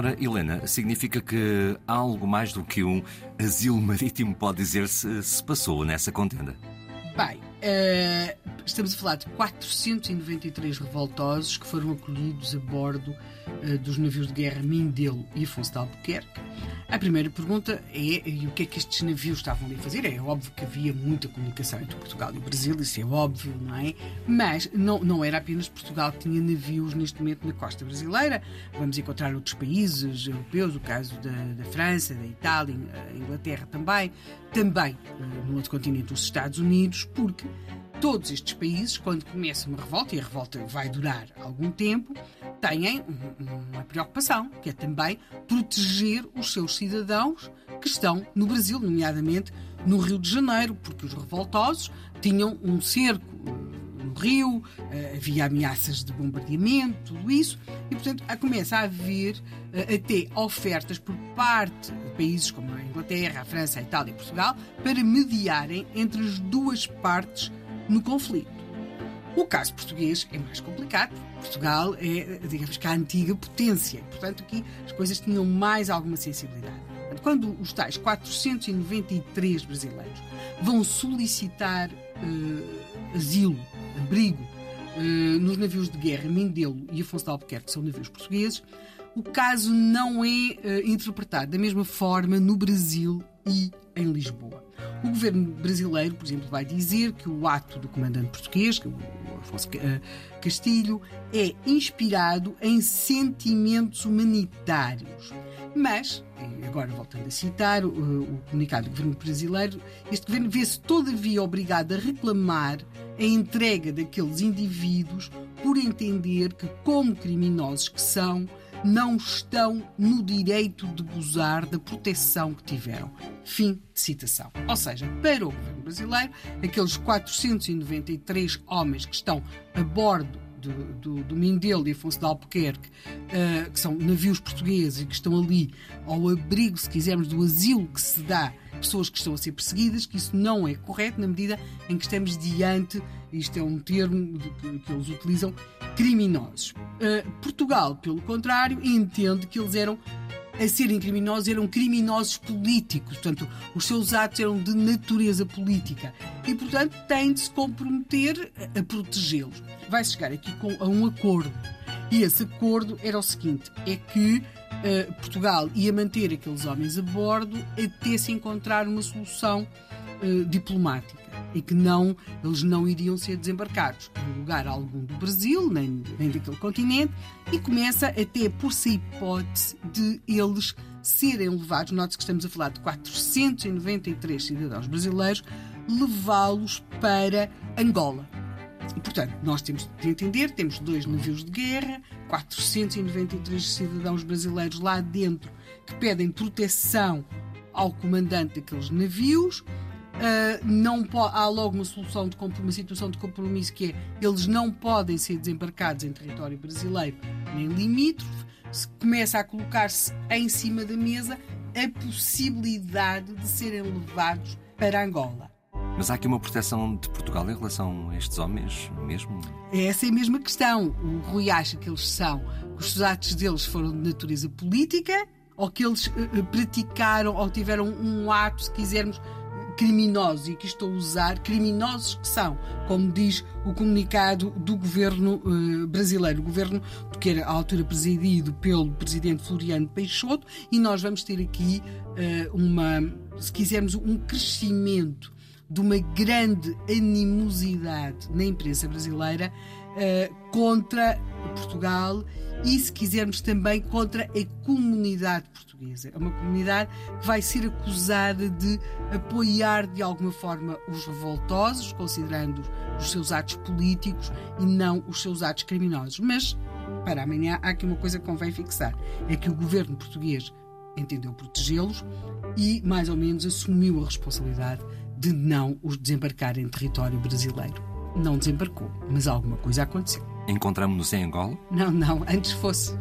Ora, Helena, significa que algo mais do que um asilo marítimo, pode dizer-se, se passou nessa contenda? Bem, uh, estamos a falar de 493 revoltosos que foram acolhidos a bordo uh, dos navios de guerra Mindelo e Afonso de Albuquerque. A primeira pergunta é e o que é que estes navios estavam ali a fazer? É óbvio que havia muita comunicação entre Portugal e o Brasil, isso é óbvio, não é? Mas não, não era apenas Portugal que tinha navios neste momento na costa brasileira. Vamos encontrar outros países europeus, o caso da, da França, da Itália, Inglaterra também, também uh, no outro continente, os Estados Unidos, porque todos estes países, quando começa uma revolta, e a revolta vai durar algum tempo, têm uma preocupação, que é também proteger os seus cidadãos que estão no Brasil, nomeadamente no Rio de Janeiro, porque os revoltosos tinham um cerco no Rio, eh, havia ameaças de bombardeamento, tudo isso, e portanto começa a haver eh, até ofertas por parte de países como a Inglaterra, a França, a Itália e Portugal para mediarem entre as duas partes no conflito. O caso português é mais complicado. Portugal é, digamos que, a antiga potência. Portanto, aqui as coisas tinham mais alguma sensibilidade. Quando os tais 493 brasileiros vão solicitar uh, asilo, abrigo, uh, nos navios de guerra Mindelo e Afonso de Albuquerque, que são navios portugueses, o caso não é uh, interpretado da mesma forma no Brasil e em Lisboa. O governo brasileiro, por exemplo, vai dizer que o ato do comandante português, que o Afonso eh, Castilho, é inspirado em sentimentos humanitários. Mas, agora voltando a citar o, o comunicado do governo brasileiro, este governo vê-se todavia obrigado a reclamar a entrega daqueles indivíduos por entender que, como criminosos que são, não estão no direito de gozar da proteção que tiveram. Fim de citação. Ou seja, para o governo brasileiro, aqueles 493 homens que estão a bordo do, do, do Mindelo e Afonso de Albuquerque, uh, que são navios portugueses e que estão ali ao abrigo, se quisermos, do asilo que se dá pessoas que estão a ser perseguidas, que isso não é correto na medida em que estamos diante, isto é um termo que, que eles utilizam, criminosos. Uh, Portugal, pelo contrário, entende que eles eram a serem criminosos, eram criminosos políticos, portanto, os seus atos eram de natureza política e, portanto, tem de se comprometer a, protegê-los. Vai chegar aqui com, a um acordo. E esse acordo era o seguinte: é que uh, Portugal ia manter aqueles homens a bordo até se encontrar uma solução uh, diplomática e que não, eles não iriam ser desembarcados em lugar algum do Brasil, nem, nem daquele continente, e começa até por-se a hipótese de eles serem levados, note que estamos a falar de 493 cidadãos brasileiros, levá-los para Angola. E, portanto, nós temos de entender, temos dois navios de guerra, 493 cidadãos brasileiros lá dentro que pedem proteção ao comandante daqueles navios, Uh, não há logo uma solução de uma situação de compromisso que é eles não podem ser desembarcados em território brasileiro nem limítrofe. Se começa a colocar-se em cima da mesa a possibilidade de serem levados para Angola. Mas há aqui uma proteção de Portugal em relação a estes homens mesmo? Essa é a mesma questão. O Rui acha que eles são, que os atos deles foram de natureza política ou que eles uh, praticaram ou tiveram um ato, se quisermos, criminosos, e aqui estou a usar criminosos que são, como diz o comunicado do governo uh, brasileiro, o governo que era à altura presidido pelo presidente Floriano Peixoto, e nós vamos ter aqui uh, uma, se quisermos, um crescimento de uma grande animosidade na imprensa brasileira uh, contra Portugal e, se quisermos, também contra a comunidade portuguesa. É uma comunidade que vai ser acusada de apoiar de alguma forma os revoltosos, considerando os seus atos políticos e não os seus atos criminosos. Mas, para amanhã, há aqui uma coisa que convém fixar: é que o governo português entendeu protegê-los e, mais ou menos, assumiu a responsabilidade de não os desembarcar em território brasileiro. Não desembarcou, mas alguma coisa aconteceu. Encontramos-nos em Angola? Não, não, antes fosse.